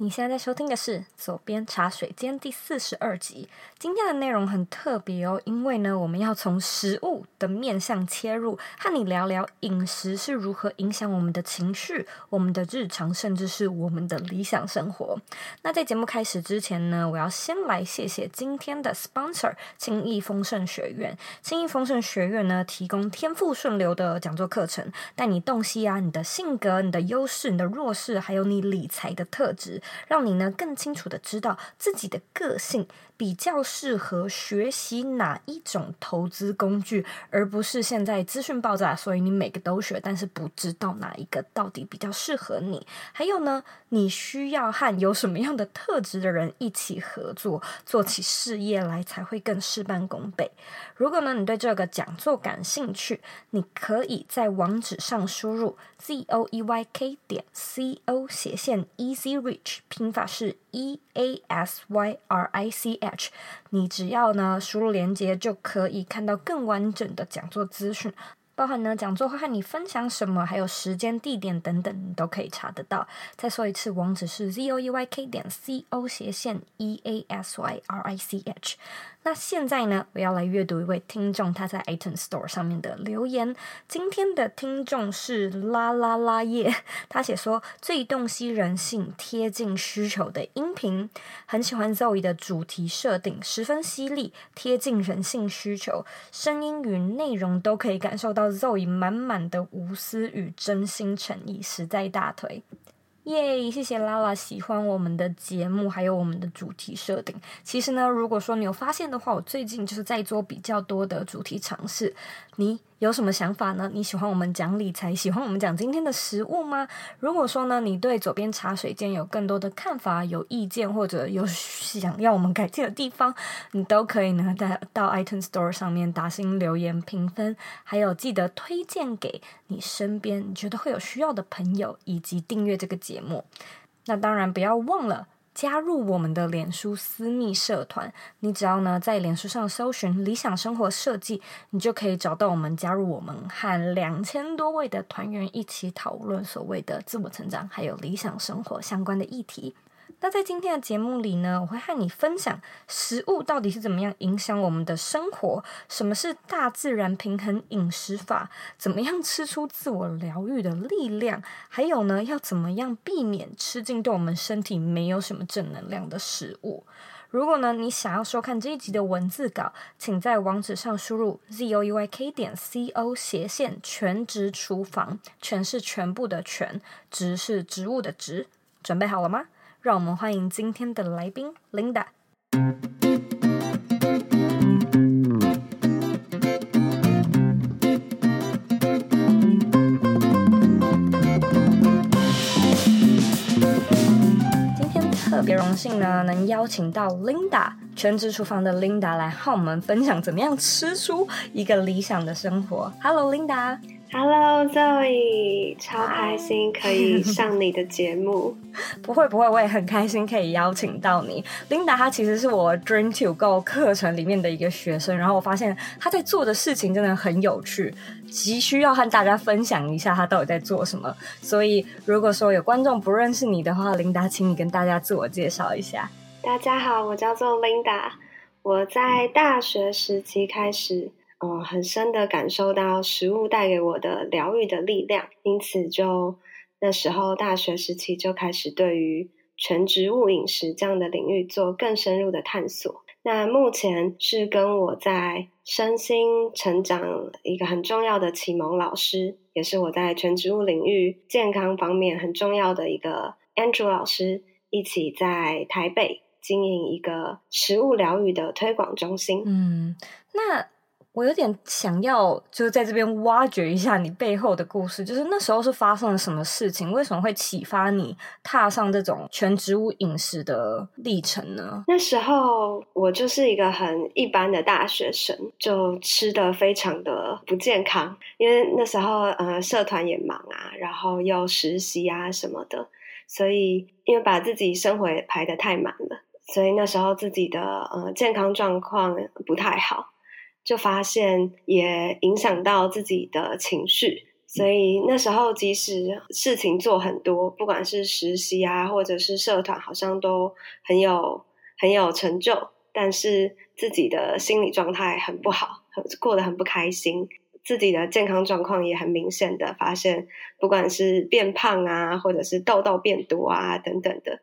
你现在在收听的是《左边茶水间》第四十二集。今天的内容很特别哦，因为呢，我们要从食物的面向切入，和你聊聊饮食是如何影响我们的情绪、我们的日常，甚至是我们的理想生活。那在节目开始之前呢，我要先来谢谢今天的 sponsor—— 轻易丰盛学院。轻易丰盛学院呢，提供天赋顺流的讲座课程，带你洞悉啊，你的性格、你的优势、你的弱势，还有你理财的特质。让你呢更清楚的知道自己的个性，比较适合学习哪一种投资工具，而不是现在资讯爆炸，所以你每个都学，但是不知道哪一个到底比较适合你。还有呢，你需要和有什么样的特质的人一起合作，做起事业来才会更事半功倍。如果呢你对这个讲座感兴趣，你可以在网址上输入 z o e y k 点 c o 斜线 easy rich。拼法是 E A S Y R I C H，你只要呢输入链接就可以看到更完整的讲座资讯，包含呢讲座会和你分享什么，还有时间、地点等等，你都可以查得到。再说一次，网址是 Z O E Y K 点 C O 斜线 E A S Y R I C H。那现在呢，我要来阅读一位听众他在 iTunes Store 上面的留言。今天的听众是啦啦啦耶，他写说最洞悉人性、贴近需求的音频，很喜欢 Zoe 的主题设定，十分犀利，贴近人性需求，声音与内容都可以感受到 Zoe 满满的无私与真心诚意，实在大腿。耶谢谢拉拉喜欢我们的节目，还有我们的主题设定。其实呢，如果说你有发现的话，我最近就是在做比较多的主题尝试。你有什么想法呢？你喜欢我们讲理财，喜欢我们讲今天的食物吗？如果说呢，你对左边茶水间有更多的看法、有意见，或者有想要我们改进的地方，你都可以呢，在到 iTunes Store 上面打星留言评分，还有记得推荐给你身边你觉得会有需要的朋友，以及订阅这个节目。那当然不要忘了。加入我们的脸书私密社团，你只要呢在脸书上搜寻“理想生活设计”，你就可以找到我们，加入我们和两千多位的团员一起讨论所谓的自我成长还有理想生活相关的议题。那在今天的节目里呢，我会和你分享食物到底是怎么样影响我们的生活，什么是大自然平衡饮食法，怎么样吃出自我疗愈的力量，还有呢，要怎么样避免吃进对我们身体没有什么正能量的食物。如果呢，你想要收看这一集的文字稿，请在网址上输入 z o u y k 点 c o 斜线全职厨房，全是全部的全，职是植物的职，准备好了吗？让我们欢迎今天的来宾 Linda。今天特别荣幸呢，能邀请到 Linda 全职厨房的 Linda 来和我们分享怎么样吃出一个理想的生活。Hello，Linda。Hello Zoe，超开心可以上你的节目。不会不会，我也很开心可以邀请到你。Linda 她其实是我 Dream to Go 课程里面的一个学生，然后我发现她在做的事情真的很有趣，急需要和大家分享一下她到底在做什么。所以如果说有观众不认识你的话，Linda，请你跟大家自我介绍一下。大家好，我叫做 Linda，我在大学时期开始。嗯，很深的感受到食物带给我的疗愈的力量，因此就那时候大学时期就开始对于全植物饮食这样的领域做更深入的探索。那目前是跟我在身心成长一个很重要的启蒙老师，也是我在全植物领域健康方面很重要的一个 Andrew 老师，一起在台北经营一个食物疗愈的推广中心。嗯，那。我有点想要，就是在这边挖掘一下你背后的故事，就是那时候是发生了什么事情？为什么会启发你踏上这种全植物饮食的历程呢？那时候我就是一个很一般的大学生，就吃的非常的不健康，因为那时候呃社团也忙啊，然后又实习啊什么的，所以因为把自己生活排得太满了，所以那时候自己的呃健康状况不太好。就发现也影响到自己的情绪，所以那时候即使事情做很多，不管是实习啊，或者是社团，好像都很有很有成就，但是自己的心理状态很不好，很过得很不开心，自己的健康状况也很明显的发现，不管是变胖啊，或者是痘痘变多啊等等的。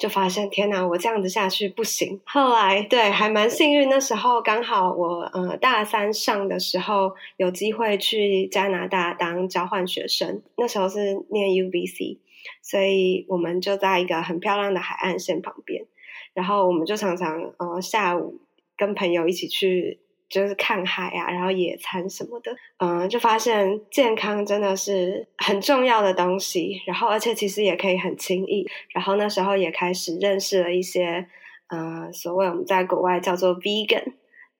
就发现天哪，我这样子下去不行。后来对，还蛮幸运，那时候刚好我呃大三上的时候有机会去加拿大当交换学生，那时候是念 UBC，所以我们就在一个很漂亮的海岸线旁边，然后我们就常常呃下午跟朋友一起去。就是看海啊，然后野餐什么的，嗯，就发现健康真的是很重要的东西。然后，而且其实也可以很轻易。然后那时候也开始认识了一些，呃，所谓我们在国外叫做 vegan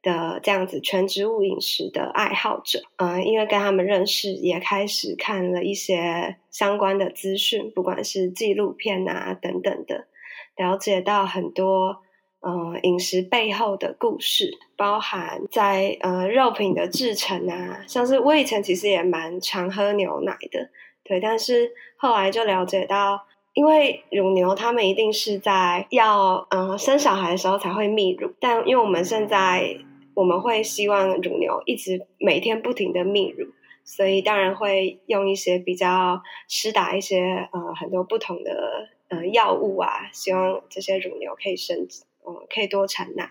的这样子全植物饮食的爱好者。嗯，因为跟他们认识，也开始看了一些相关的资讯，不管是纪录片啊等等的，了解到很多。呃，饮食背后的故事，包含在呃肉品的制成啊，像是我以前其实也蛮常喝牛奶的，对，但是后来就了解到，因为乳牛它们一定是在要呃生小孩的时候才会泌乳，但因为我们现在我们会希望乳牛一直每天不停的泌乳，所以当然会用一些比较施打一些呃很多不同的呃药物啊，希望这些乳牛可以生殖。嗯，可以多产奶。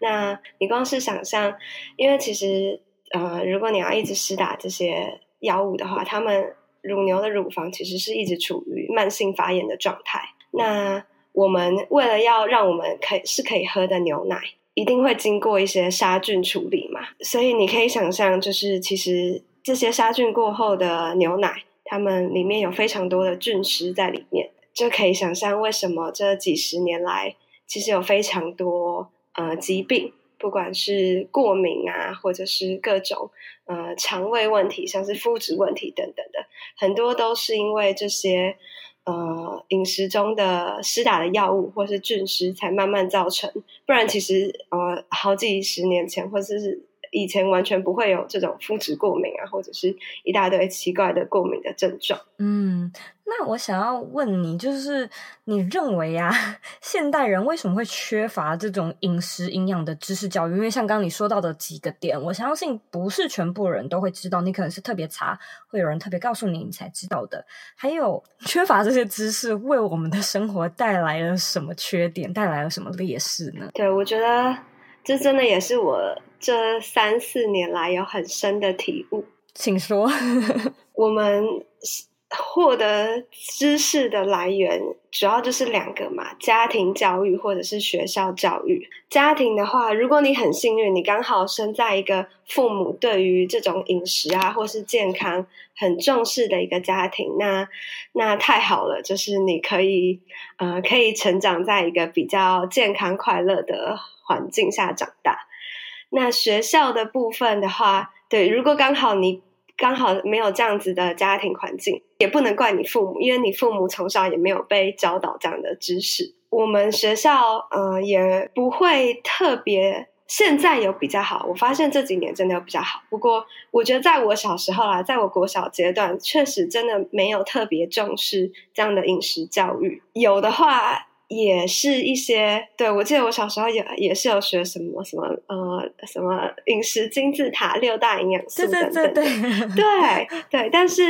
那你光是想象，因为其实呃，如果你要一直施打这些药物的话，它们乳牛的乳房其实是一直处于慢性发炎的状态。那我们为了要让我们可以是可以喝的牛奶，一定会经过一些杀菌处理嘛。所以你可以想象，就是其实这些杀菌过后的牛奶，它们里面有非常多的菌丝在里面，就可以想象为什么这几十年来。其实有非常多呃疾病，不管是过敏啊，或者是各种呃肠胃问题，像是肤质问题等等的，很多都是因为这些呃饮食中的施打的药物或是菌食才慢慢造成。不然其实呃好几十年前或者是以前完全不会有这种肤质过敏啊，或者是一大堆奇怪的过敏的症状。嗯。那我想要问你，就是你认为啊，现代人为什么会缺乏这种饮食营养的知识教育？因为像刚刚你说到的几个点，我相信不是全部人都会知道，你可能是特别查，会有人特别告诉你，你才知道的。还有 缺乏这些知识，为我们的生活带来了什么缺点？带来了什么劣势呢？对，我觉得这真的也是我这三四年来有很深的体悟。请说，我们。获得知识的来源主要就是两个嘛，家庭教育或者是学校教育。家庭的话，如果你很幸运，你刚好生在一个父母对于这种饮食啊或是健康很重视的一个家庭，那那太好了，就是你可以呃可以成长在一个比较健康快乐的环境下长大。那学校的部分的话，对，如果刚好你。刚好没有这样子的家庭环境，也不能怪你父母，因为你父母从小也没有被教导这样的知识。我们学校，呃，也不会特别。现在有比较好，我发现这几年真的有比较好。不过，我觉得在我小时候啦，在我国小阶段，确实真的没有特别重视这样的饮食教育。有的话。也是一些，对，我记得我小时候也也是有学什么什么呃什么饮食金字塔六大营养素等等，对对对对对，对，但是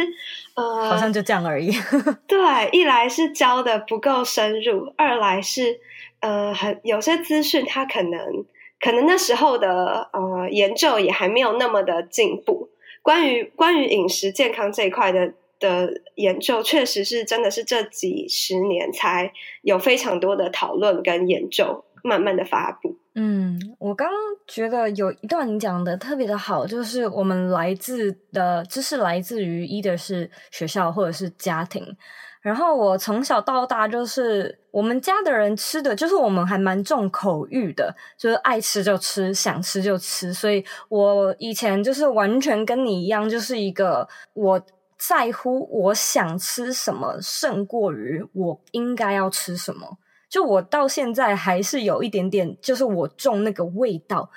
呃，好像就这样而已。对，一来是教的不够深入，二来是呃很有些资讯它可能可能那时候的呃研究也还没有那么的进步，关于关于饮食健康这一块的。的研究确实是真的是这几十年才有非常多的讨论跟研究，慢慢的发布。嗯，我刚觉得有一段你讲的特别的好，就是我们来自的知识来自于一的是学校或者是家庭，然后我从小到大就是我们家的人吃的就是我们还蛮重口欲的，就是爱吃就吃，想吃就吃，所以我以前就是完全跟你一样，就是一个我。在乎我想吃什么，胜过于我应该要吃什么。就我到现在还是有一点点，就是我重那个味道，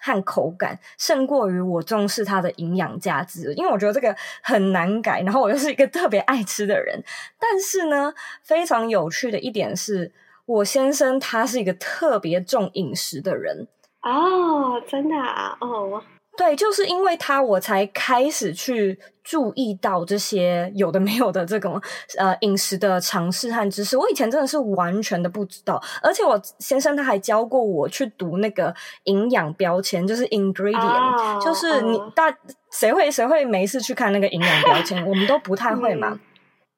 和口感，胜过于我重视它的营养价值。因为我觉得这个很难改，然后我又是一个特别爱吃的人。但是呢，非常有趣的一点是，我先生他是一个特别重饮食的人。哦，真的啊，哦。对，就是因为他，我才开始去注意到这些有的没有的这种呃饮食的尝试和知识。我以前真的是完全的不知道，而且我先生他还教过我去读那个营养标签，就是 ingredient，、oh, 就是你大谁会谁会没事去看那个营养标签？我们都不太会嘛。嗯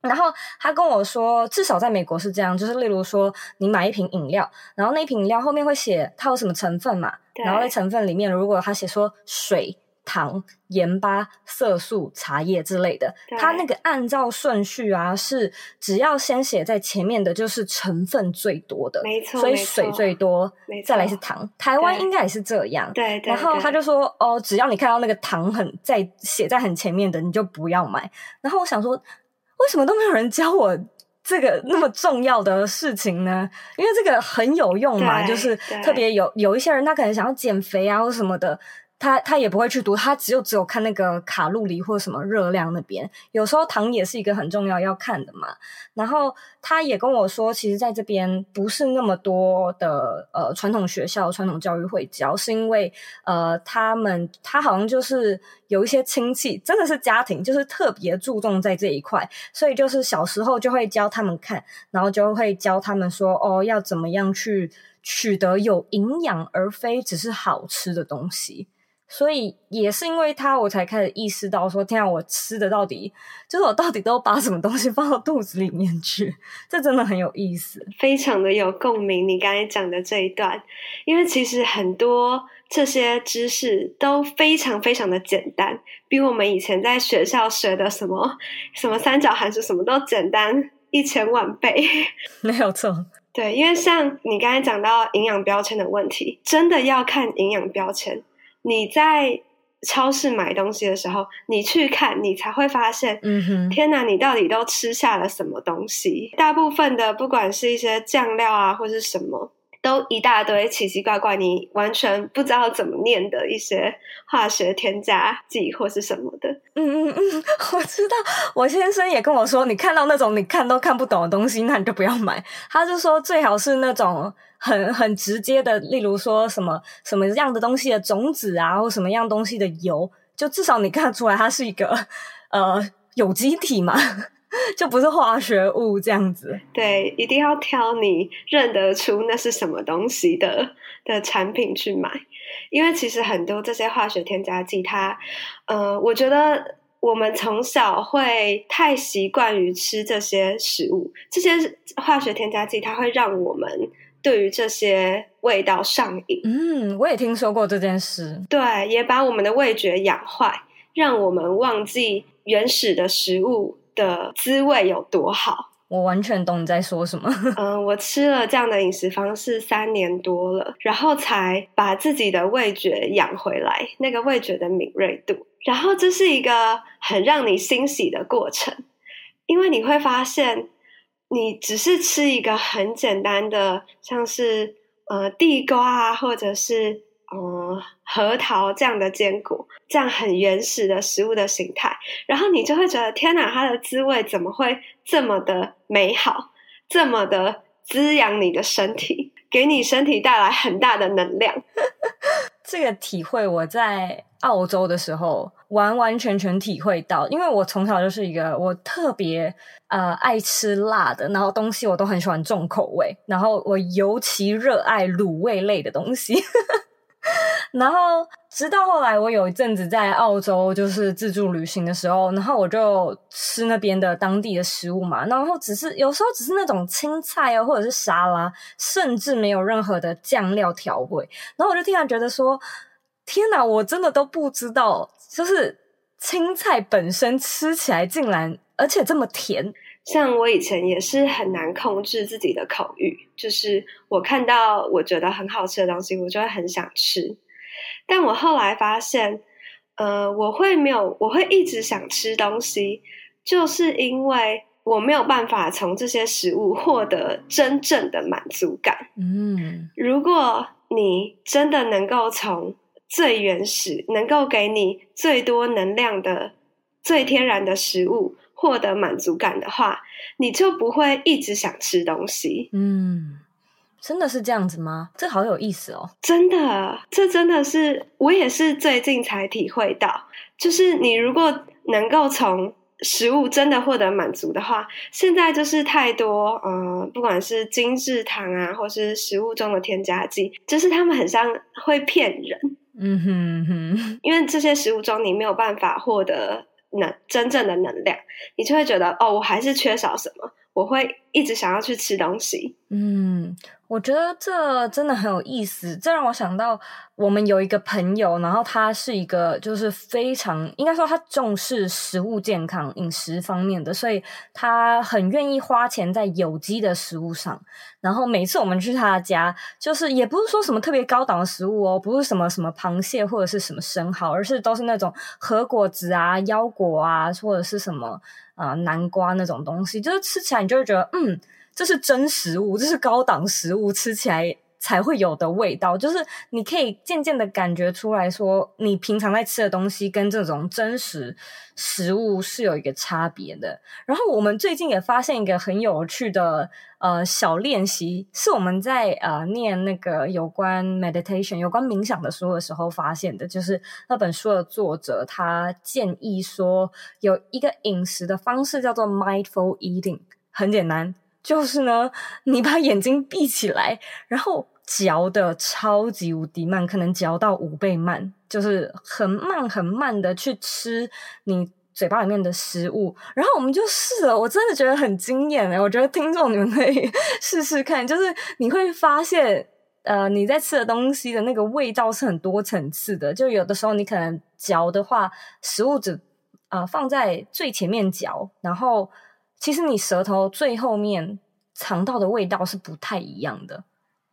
然后他跟我说，至少在美国是这样，就是例如说，你买一瓶饮料，然后那瓶饮料后面会写它有什么成分嘛，然后在成分里面如果他写说水、糖、盐巴、色素、茶叶之类的，他那个按照顺序啊，是只要先写在前面的就是成分最多的，没错，所以水最多，再来是糖。台湾应该也是这样，对对。然后他就说，哦，只要你看到那个糖很在写在很前面的，你就不要买。然后我想说。为什么都没有人教我这个那么重要的事情呢？因为这个很有用嘛，就是特别有有一些人他可能想要减肥啊或什么的。他他也不会去读，他只有只有看那个卡路里或什么热量那边。有时候糖也是一个很重要要看的嘛。然后他也跟我说，其实在这边不是那么多的呃传统学校、传统教育会教，是因为呃他们他好像就是有一些亲戚，真的是家庭，就是特别注重在这一块，所以就是小时候就会教他们看，然后就会教他们说哦，要怎么样去取得有营养而非只是好吃的东西。所以也是因为他，我才开始意识到说，天啊，我吃的到底就是我到底都把什么东西放到肚子里面去？这真的很有意思，非常的有共鸣。你刚才讲的这一段，因为其实很多这些知识都非常非常的简单，比我们以前在学校学的什么什么三角函数什么都简单一千万倍。没有错，对，因为像你刚才讲到营养标签的问题，真的要看营养标签。你在超市买东西的时候，你去看，你才会发现，嗯哼，天哪，你到底都吃下了什么东西？大部分的，不管是一些酱料啊，或是什么。都一大堆奇奇怪怪，你完全不知道怎么念的一些化学添加剂或是什么的。嗯嗯嗯，我知道。我先生也跟我说，你看到那种你看都看不懂的东西，那你就不要买。他就说最好是那种很很直接的，例如说什么什么样的东西的种子啊，或什么样东西的油，就至少你看出来它是一个呃有机体嘛。就不是化学物这样子，对，一定要挑你认得出那是什么东西的的产品去买，因为其实很多这些化学添加剂，它，呃，我觉得我们从小会太习惯于吃这些食物，这些化学添加剂，它会让我们对于这些味道上瘾。嗯，我也听说过这件事，对，也把我们的味觉养坏，让我们忘记原始的食物的滋味有多好？我完全懂你在说什么。嗯，我吃了这样的饮食方式三年多了，然后才把自己的味觉养回来，那个味觉的敏锐度。然后这是一个很让你欣喜的过程，因为你会发现，你只是吃一个很简单的，像是呃地瓜啊，或者是。嗯，核桃这样的坚果，这样很原始的食物的形态，然后你就会觉得天哪，它的滋味怎么会这么的美好，这么的滋养你的身体，给你身体带来很大的能量。这个体会我在澳洲的时候完完全全体会到，因为我从小就是一个我特别呃爱吃辣的，然后东西我都很喜欢重口味，然后我尤其热爱卤味类的东西。然后，直到后来，我有一阵子在澳洲就是自助旅行的时候，然后我就吃那边的当地的食物嘛，然后只是有时候只是那种青菜啊，或者是沙拉，甚至没有任何的酱料调味，然后我就突然觉得说，天哪，我真的都不知道，就是青菜本身吃起来竟然而且这么甜。像我以前也是很难控制自己的口欲，就是我看到我觉得很好吃的东西，我就会很想吃。但我后来发现，呃，我会没有，我会一直想吃东西，就是因为我没有办法从这些食物获得真正的满足感。嗯，如果你真的能够从最原始、能够给你最多能量的最天然的食物，获得满足感的话，你就不会一直想吃东西。嗯，真的是这样子吗？这好有意思哦！真的，这真的是我也是最近才体会到，就是你如果能够从食物真的获得满足的话，现在就是太多，呃，不管是精制糖啊，或是食物中的添加剂，就是他们很像会骗人。嗯哼哼，因为这些食物中你没有办法获得能真正的能量，你就会觉得哦，我还是缺少什么，我会一直想要去吃东西。嗯。我觉得这真的很有意思，这让我想到我们有一个朋友，然后他是一个就是非常应该说他重视食物健康饮食方面的，所以他很愿意花钱在有机的食物上。然后每次我们去他家，就是也不是说什么特别高档的食物哦，不是什么什么螃蟹或者是什么生蚝，而是都是那种核果子啊、腰果啊，或者是什么呃南瓜那种东西，就是吃起来你就会觉得嗯。这是真食物，这是高档食物，吃起来才会有的味道。就是你可以渐渐的感觉出来说，你平常在吃的东西跟这种真实食物是有一个差别的。然后我们最近也发现一个很有趣的呃小练习，是我们在呃念那个有关 meditation 有关冥想的书的时候发现的，就是那本书的作者他建议说有一个饮食的方式叫做 mindful eating，很简单。就是呢，你把眼睛闭起来，然后嚼的超级无敌慢，可能嚼到五倍慢，就是很慢很慢的去吃你嘴巴里面的食物。然后我们就试了，我真的觉得很惊艳诶，我觉得听众你们可以 试试看，就是你会发现，呃，你在吃的东西的那个味道是很多层次的。就有的时候你可能嚼的话，食物只呃放在最前面嚼，然后。其实你舌头最后面尝到的味道是不太一样的，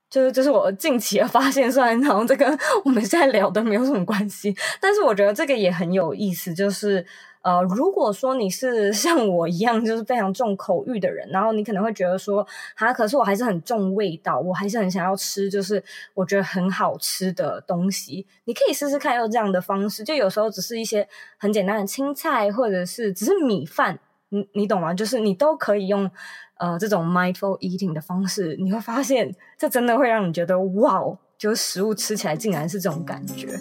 就是这是我近期的发现。虽然好像这跟我们现在聊的没有什么关系，但是我觉得这个也很有意思。就是呃，如果说你是像我一样，就是非常重口欲的人，然后你可能会觉得说，啊，可是我还是很重味道，我还是很想要吃，就是我觉得很好吃的东西。你可以试试看用这样的方式，就有时候只是一些很简单的青菜，或者是只是米饭。你你懂吗？就是你都可以用呃这种 mindful eating 的方式，你会发现这真的会让你觉得哇哦，就是食物吃起来竟然是这种感觉。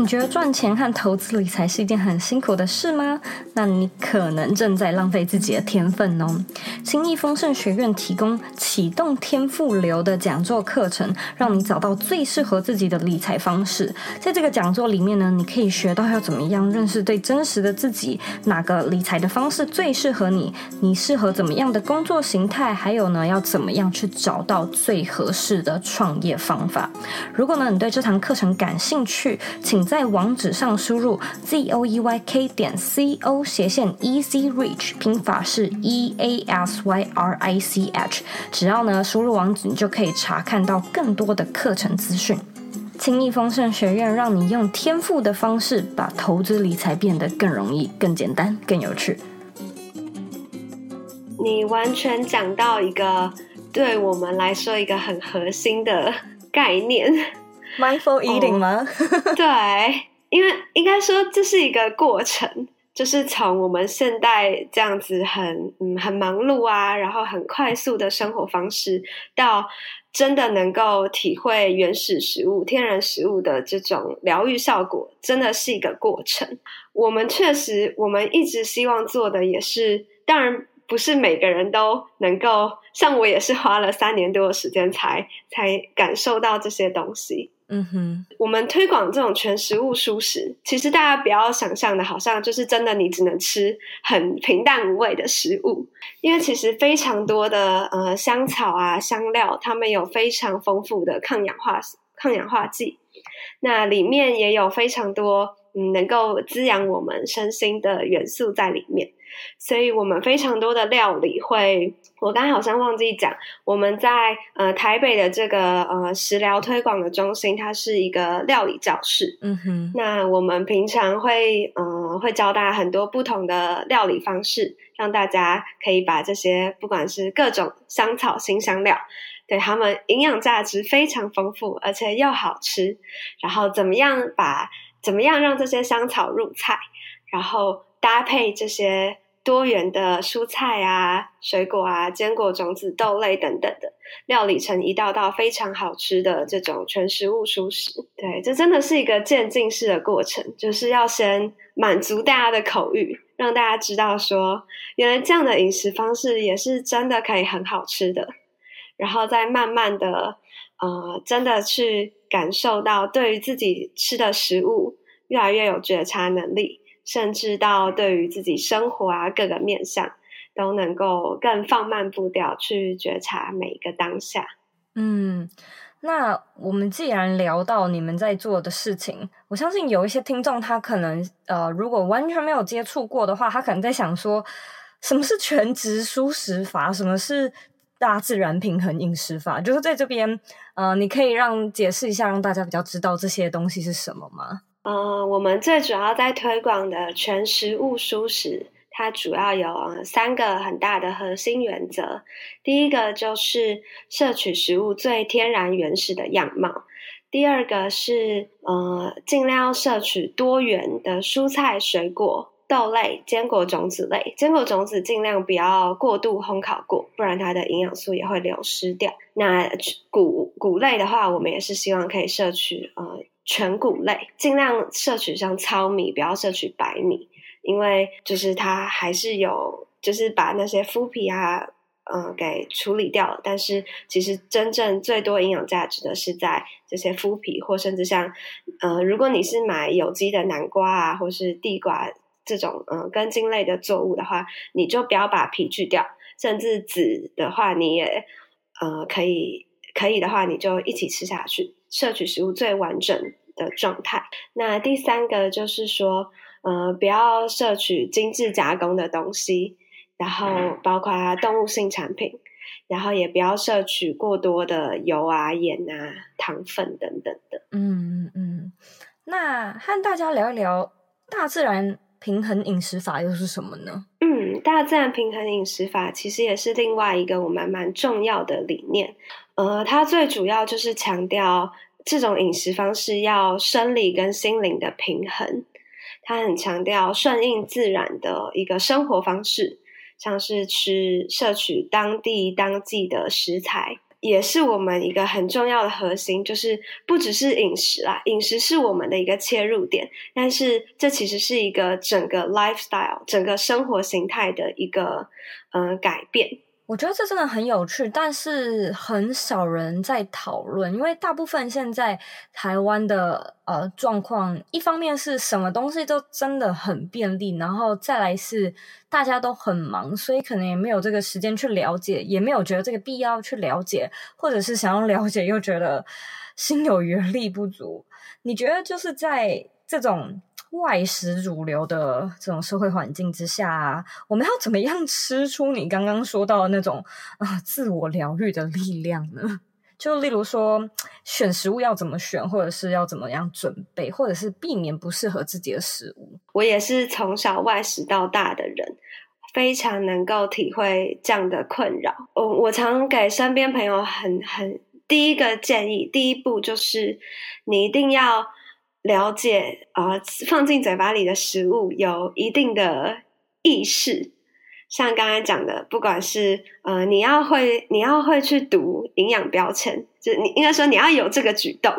你觉得赚钱和投资理财是一件很辛苦的事吗？那你可能正在浪费自己的天分哦。轻易丰盛学院提供启动天赋流的讲座课程，让你找到最适合自己的理财方式。在这个讲座里面呢，你可以学到要怎么样认识最真实的自己，哪个理财的方式最适合你，你适合怎么样的工作形态，还有呢，要怎么样去找到最合适的创业方法。如果呢，你对这堂课程感兴趣，请。在网址上输入 z o e y k 点 c o 斜线 easy reach，拼法是 e a s y r i c h。只要呢输入网址，你就可以查看到更多的课程资讯。轻易丰盛学院让你用天赋的方式，把投资理财变得更容易、更简单、更有趣。你完全讲到一个对我们来说一个很核心的概念。Mindful eating 吗？Oh, 对，因为应该说这是一个过程，就是从我们现代这样子很嗯很忙碌啊，然后很快速的生活方式，到真的能够体会原始食物、天然食物的这种疗愈效果，真的是一个过程。我们确实，我们一直希望做的也是，当然。不是每个人都能够，像我也是花了三年多的时间才才感受到这些东西。嗯哼，我们推广这种全食物蔬食，其实大家不要想象的，好像就是真的你只能吃很平淡无味的食物，因为其实非常多的呃香草啊香料，它们有非常丰富的抗氧化抗氧化剂，那里面也有非常多嗯能够滋养我们身心的元素在里面。所以我们非常多的料理会，我刚才好像忘记讲，我们在呃台北的这个呃食疗推广的中心，它是一个料理教室。嗯哼，那我们平常会呃会教大家很多不同的料理方式，让大家可以把这些不管是各种香草新香料，对它们营养价值非常丰富，而且又好吃，然后怎么样把怎么样让这些香草入菜，然后。搭配这些多元的蔬菜啊、水果啊、坚果、种子、豆类等等的，料理成一道道非常好吃的这种全食物蔬食。对，这真的是一个渐进式的过程，就是要先满足大家的口欲，让大家知道说，原来这样的饮食方式也是真的可以很好吃的，然后再慢慢的，呃，真的去感受到对于自己吃的食物越来越有觉察能力。甚至到对于自己生活啊，各个面向，都能够更放慢步调去觉察每一个当下。嗯，那我们既然聊到你们在做的事情，我相信有一些听众他可能呃，如果完全没有接触过的话，他可能在想说，什么是全植蔬食法？什么是大自然平衡饮食法？就是在这边呃，你可以让解释一下，让大家比较知道这些东西是什么吗？呃，我们最主要在推广的全食物蔬食，它主要有三个很大的核心原则。第一个就是摄取食物最天然原始的样貌；第二个是呃，尽量要摄取多元的蔬菜、水果、豆类、坚果、种子类。坚果种子尽量不要过度烘烤过，不然它的营养素也会流失掉。那谷谷类的话，我们也是希望可以摄取呃。全谷类，尽量摄取像糙米，不要摄取白米，因为就是它还是有，就是把那些麸皮啊，嗯、呃，给处理掉了。但是其实真正最多营养价值的是在这些麸皮，或甚至像，呃，如果你是买有机的南瓜啊，或是地瓜这种，嗯、呃，根茎类的作物的话，你就不要把皮去掉，甚至籽的话，你也，呃，可以，可以的话，你就一起吃下去，摄取食物最完整的状态。那第三个就是说，呃，不要摄取精致加工的东西，然后包括动物性产品，然后也不要摄取过多的油啊、盐啊、糖分等等的。嗯嗯，那和大家聊一聊大自然平衡饮食法又是什么呢？嗯，大自然平衡饮食法其实也是另外一个我们蛮重要的理念。呃，它最主要就是强调。这种饮食方式要生理跟心灵的平衡，它很强调顺应自然的一个生活方式，像是吃摄取当地当季的食材，也是我们一个很重要的核心。就是不只是饮食啦，饮食是我们的一个切入点，但是这其实是一个整个 lifestyle、整个生活形态的一个嗯、改变。我觉得这真的很有趣，但是很少人在讨论，因为大部分现在台湾的呃状况，一方面是什么东西都真的很便利，然后再来是大家都很忙，所以可能也没有这个时间去了解，也没有觉得这个必要去了解，或者是想要了解又觉得心有余力不足。你觉得就是在这种外食主流的这种社会环境之下，我们要怎么样吃出你刚刚说到的那种啊、自我疗愈的力量呢？就例如说，选食物要怎么选，或者是要怎么样准备，或者是避免不适合自己的食物。我也是从小外食到大的人，非常能够体会这样的困扰。我我常给身边朋友很很第一个建议，第一步就是你一定要。了解啊、放进嘴巴里的食物有一定的意识，像刚才讲的，不管是呃，你要会，你要会去读营养标签，就你应该说你要有这个举动，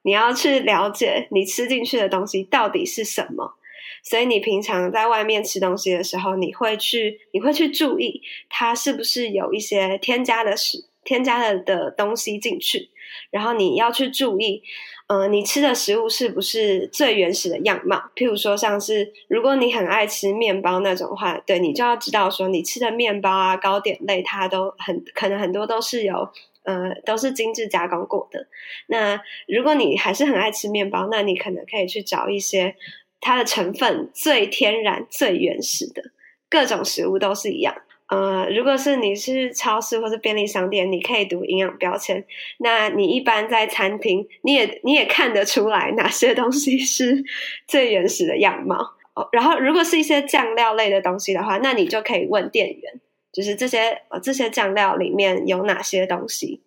你要去了解你吃进去的东西到底是什么。所以你平常在外面吃东西的时候，你会去，你会去注意它是不是有一些添加的食，添加了的东西进去，然后你要去注意。呃，你吃的食物是不是最原始的样貌？譬如说，像是如果你很爱吃面包那种话，对，你就要知道说，你吃的面包啊、糕点类，它都很可能很多都是有呃，都是精致加工过的。那如果你还是很爱吃面包，那你可能可以去找一些它的成分最天然、最原始的，各种食物都是一样。呃，如果是你是超市或是便利商店，你可以读营养标签。那你一般在餐厅，你也你也看得出来哪些东西是 最原始的样貌。哦，然后如果是一些酱料类的东西的话，那你就可以问店员，就是这些呃这些酱料里面有哪些东西。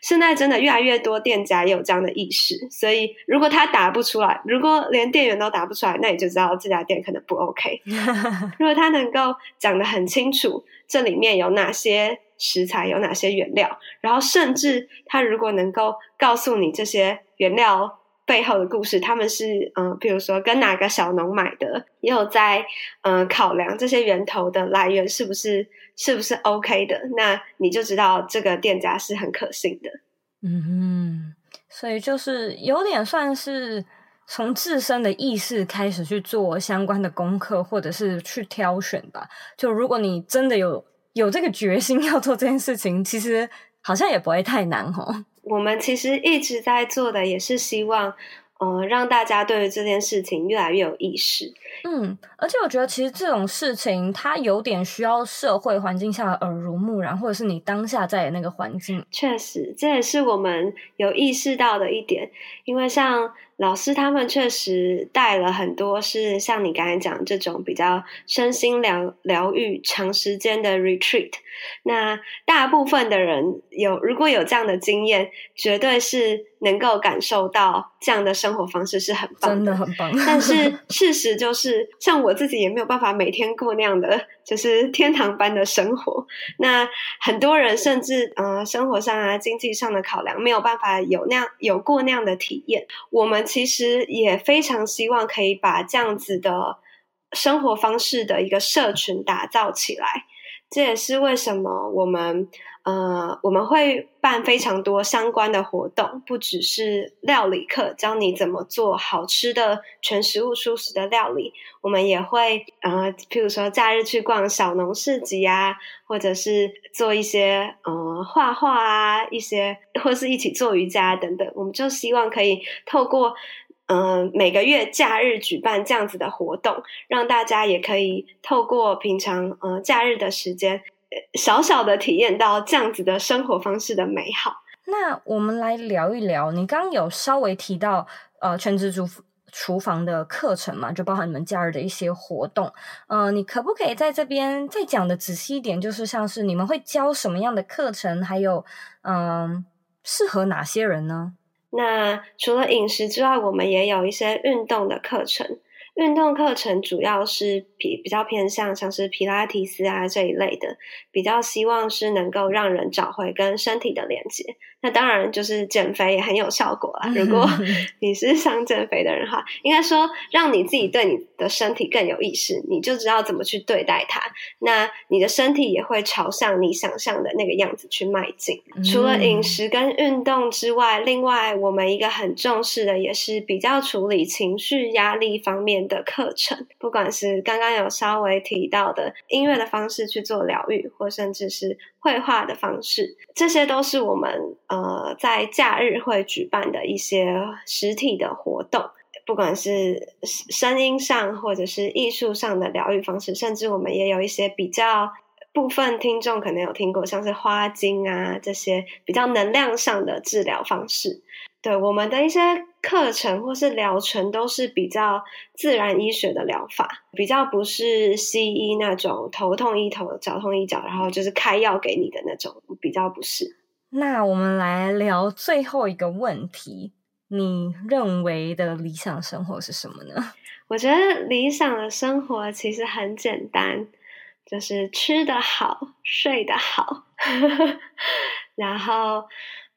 现在真的越来越多店家也有这样的意识，所以如果他打不出来，如果连店员都打不出来，那你就知道这家店可能不 OK。如果他能够讲得很清楚，这里面有哪些食材，有哪些原料，然后甚至他如果能够告诉你这些原料背后的故事，他们是嗯，比如说跟哪个小农买的，也有在嗯考量这些源头的来源是不是是不是 OK 的，那你就知道这个店家是很可信的。嗯哼，所以就是有点算是从自身的意识开始去做相关的功课，或者是去挑选吧。就如果你真的有有这个决心要做这件事情，其实好像也不会太难哦。我们其实一直在做的，也是希望，呃，让大家对于这件事情越来越有意识。嗯，而且我觉得其实这种事情，它有点需要社会环境下的耳濡目染，或者是你当下在的那个环境。确实，这也是我们有意识到的一点，因为像。老师他们确实带了很多，是像你刚才讲这种比较身心疗疗愈、长时间的 retreat。那大部分的人有如果有这样的经验，绝对是能够感受到这样的生活方式是很棒的，真的很棒。但是事实就是，是像我自己也没有办法每天过那样的就是天堂般的生活。那很多人甚至呃生活上啊、经济上的考量，没有办法有那样有过那样的体验。我们。其实也非常希望可以把这样子的生活方式的一个社群打造起来，这也是为什么我们呃我们会办非常多相关的活动，不只是料理课，教你怎么做好吃的全食物素食的料理，我们也会呃譬如说假日去逛小农市集啊，或者是做一些呃画画啊，一些或是一起做瑜伽等等，我们就希望可以透过。呃，每个月假日举办这样子的活动，让大家也可以透过平常呃假日的时间，小小的体验到这样子的生活方式的美好。那我们来聊一聊，你刚刚有稍微提到呃全职厨厨房的课程嘛，就包含你们假日的一些活动。呃，你可不可以在这边再讲的仔细一点？就是像是你们会教什么样的课程，还有嗯、呃，适合哪些人呢？那除了饮食之外，我们也有一些运动的课程。运动课程主要是比比较偏向像是皮拉提斯啊这一类的，比较希望是能够让人找回跟身体的连接。那当然就是减肥也很有效果啦。如果 你是想减肥的人的话，应该说让你自己对你的身体更有意识，你就知道怎么去对待它。那你的身体也会朝向你想象的那个样子去迈进。除了饮食跟运动之外，另外我们一个很重视的也是比较处理情绪压力方面的课程，不管是刚刚有稍微提到的音乐的方式去做疗愈，或甚至是绘画的方式，这些都是我们呃在假日会举办的一些实体的活动，不管是声音上或者是艺术上的疗愈方式，甚至我们也有一些比较部分听众可能有听过，像是花精啊这些比较能量上的治疗方式。对，我们的一些课程或是疗程都是比较自然医学的疗法，比较不是西医那种头痛医头、脚痛医脚，然后就是开药给你的那种，比较不是。那我们来聊最后一个问题，你认为的理想生活是什么呢？我觉得理想的生活其实很简单，就是吃得好、睡得好，然后。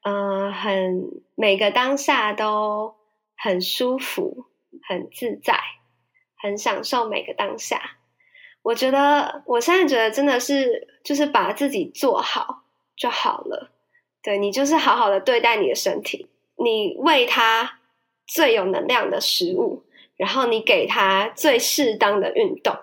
嗯、呃，很每个当下都很舒服、很自在、很享受每个当下。我觉得我现在觉得真的是，就是把自己做好就好了。对，你就是好好的对待你的身体，你喂它最有能量的食物，然后你给它最适当的运动，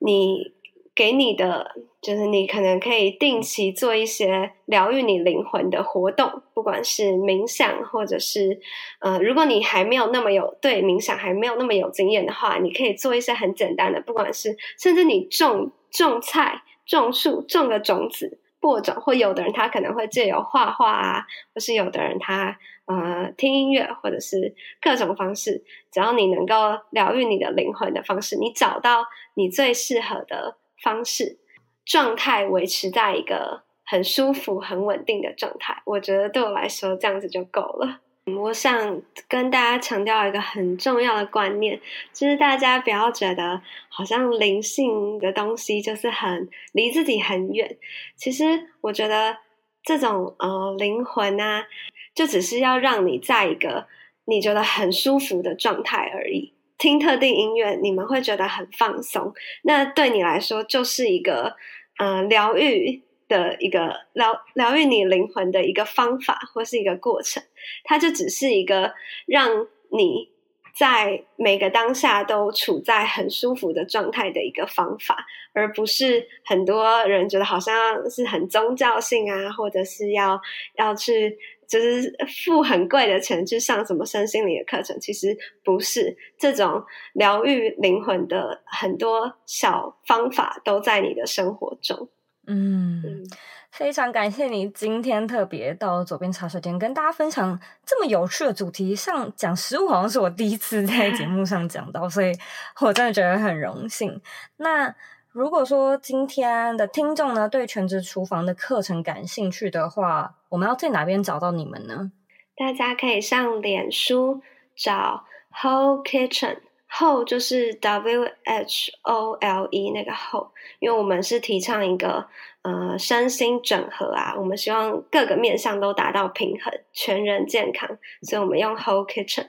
你给你的就是你可能可以定期做一些疗愈你灵魂的活动，不管是冥想，或者是呃，如果你还没有那么有对冥想还没有那么有经验的话，你可以做一些很简单的，不管是甚至你种种菜、种树、种个种子、播种，或有的人他可能会借由画画啊，或是有的人他呃听音乐，或者是各种方式，只要你能够疗愈你的灵魂的方式，你找到你最适合的。方式状态维持在一个很舒服、很稳定的状态，我觉得对我来说这样子就够了。我想跟大家强调一个很重要的观念，就是大家不要觉得好像灵性的东西就是很离自己很远。其实我觉得这种呃灵魂啊，就只是要让你在一个你觉得很舒服的状态而已。听特定音乐，你们会觉得很放松，那对你来说就是一个呃疗愈的一个疗疗愈你灵魂的一个方法，或是一个过程。它就只是一个让你在每个当下都处在很舒服的状态的一个方法，而不是很多人觉得好像是很宗教性啊，或者是要要去。就是付很贵的钱去上什么身心灵的课程，其实不是这种疗愈灵魂的很多小方法都在你的生活中。嗯，嗯，非常感谢你今天特别到左边茶水间跟大家分享这么有趣的主题。像讲食物，好像是我第一次在节目上讲到，所以我真的觉得很荣幸。那。如果说今天的听众呢，对全职厨房的课程感兴趣的话，我们要在哪边找到你们呢？大家可以上脸书找 Whole Kitchen，Whole 就是 W H O L E 那个 Whole，因为我们是提倡一个呃身心整合啊，我们希望各个面向都达到平衡，全人健康，所以我们用 Whole Kitchen。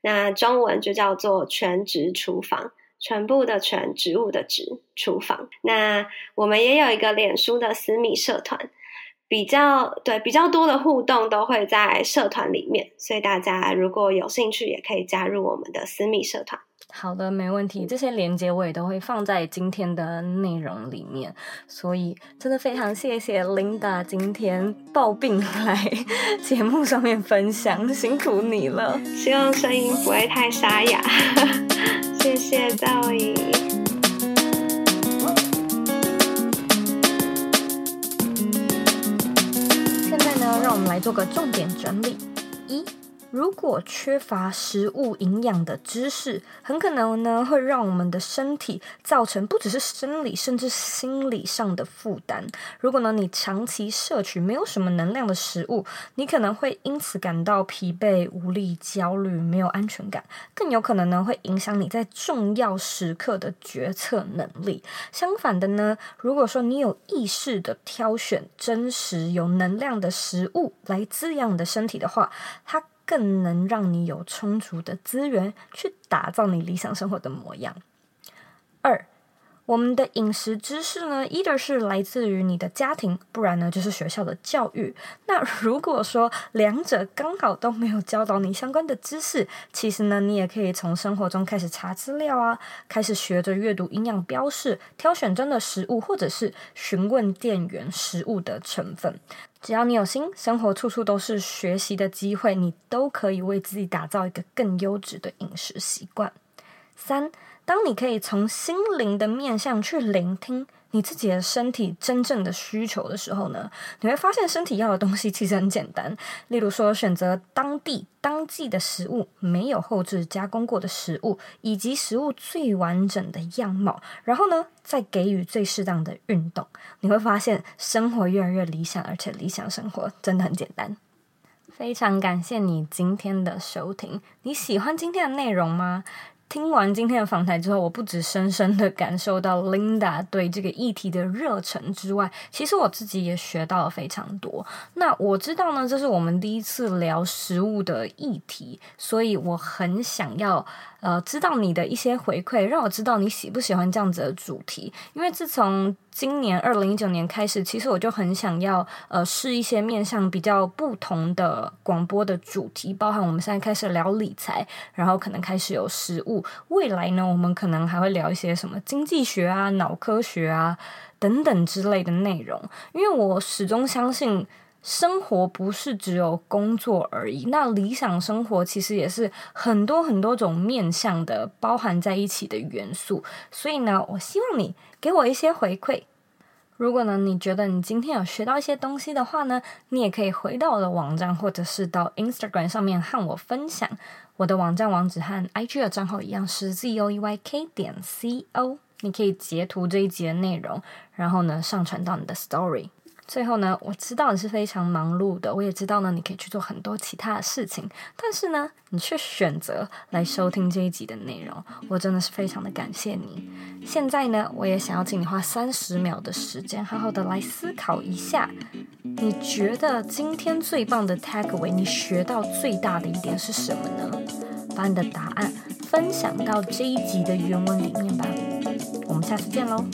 那中文就叫做全职厨房。全部的全，植物的植，厨房。那我们也有一个脸书的私密社团，比较对比较多的互动都会在社团里面，所以大家如果有兴趣，也可以加入我们的私密社团。好的，没问题。这些连接我也都会放在今天的内容里面，所以真的非常谢谢 Linda 今天抱病来 节目上面分享，辛苦你了。希望声音不会太沙哑。谢谢赵颖。现在呢，让我们来做个重点整理。一如果缺乏食物营养的知识，很可能呢会让我们的身体造成不只是生理，甚至心理上的负担。如果呢你长期摄取没有什么能量的食物，你可能会因此感到疲惫、无力、焦虑、没有安全感，更有可能呢会影响你在重要时刻的决策能力。相反的呢，如果说你有意识的挑选真实有能量的食物来滋养你的身体的话，它。更能让你有充足的资源去打造你理想生活的模样。二，我们的饮食知识呢一的是来自于你的家庭，不然呢就是学校的教育。那如果说两者刚好都没有教导你相关的知识，其实呢，你也可以从生活中开始查资料啊，开始学着阅读营养标示，挑选真的食物，或者是询问店员食物的成分。只要你有心，生活处处都是学习的机会，你都可以为自己打造一个更优质的饮食习惯。三，当你可以从心灵的面向去聆听。你自己的身体真正的需求的时候呢，你会发现身体要的东西其实很简单。例如说，选择当地当季的食物，没有后置加工过的食物，以及食物最完整的样貌。然后呢，再给予最适当的运动，你会发现生活越来越理想，而且理想生活真的很简单。非常感谢你今天的收听，你喜欢今天的内容吗？听完今天的访谈之后，我不止深深的感受到 Linda 对这个议题的热忱之外，其实我自己也学到了非常多。那我知道呢，这是我们第一次聊食物的议题，所以我很想要。呃，知道你的一些回馈，让我知道你喜不喜欢这样子的主题。因为自从今年二零一九年开始，其实我就很想要呃试一些面向比较不同的广播的主题，包含我们现在开始聊理财，然后可能开始有食物，未来呢，我们可能还会聊一些什么经济学啊、脑科学啊等等之类的内容。因为我始终相信。生活不是只有工作而已，那理想生活其实也是很多很多种面向的包含在一起的元素。所以呢，我希望你给我一些回馈。如果呢，你觉得你今天有学到一些东西的话呢，你也可以回到我的网站，或者是到 Instagram 上面和我分享。我的网站网址和 IG 的账号一样是 z o e y k 点 co。你可以截图这一集的内容，然后呢，上传到你的 Story。最后呢，我知道你是非常忙碌的，我也知道呢，你可以去做很多其他的事情，但是呢，你却选择来收听这一集的内容，我真的是非常的感谢你。现在呢，我也想要请你花三十秒的时间，好好的来思考一下，你觉得今天最棒的 takeaway，你学到最大的一点是什么呢？把你的答案分享到这一集的原文里面吧。我们下次见喽。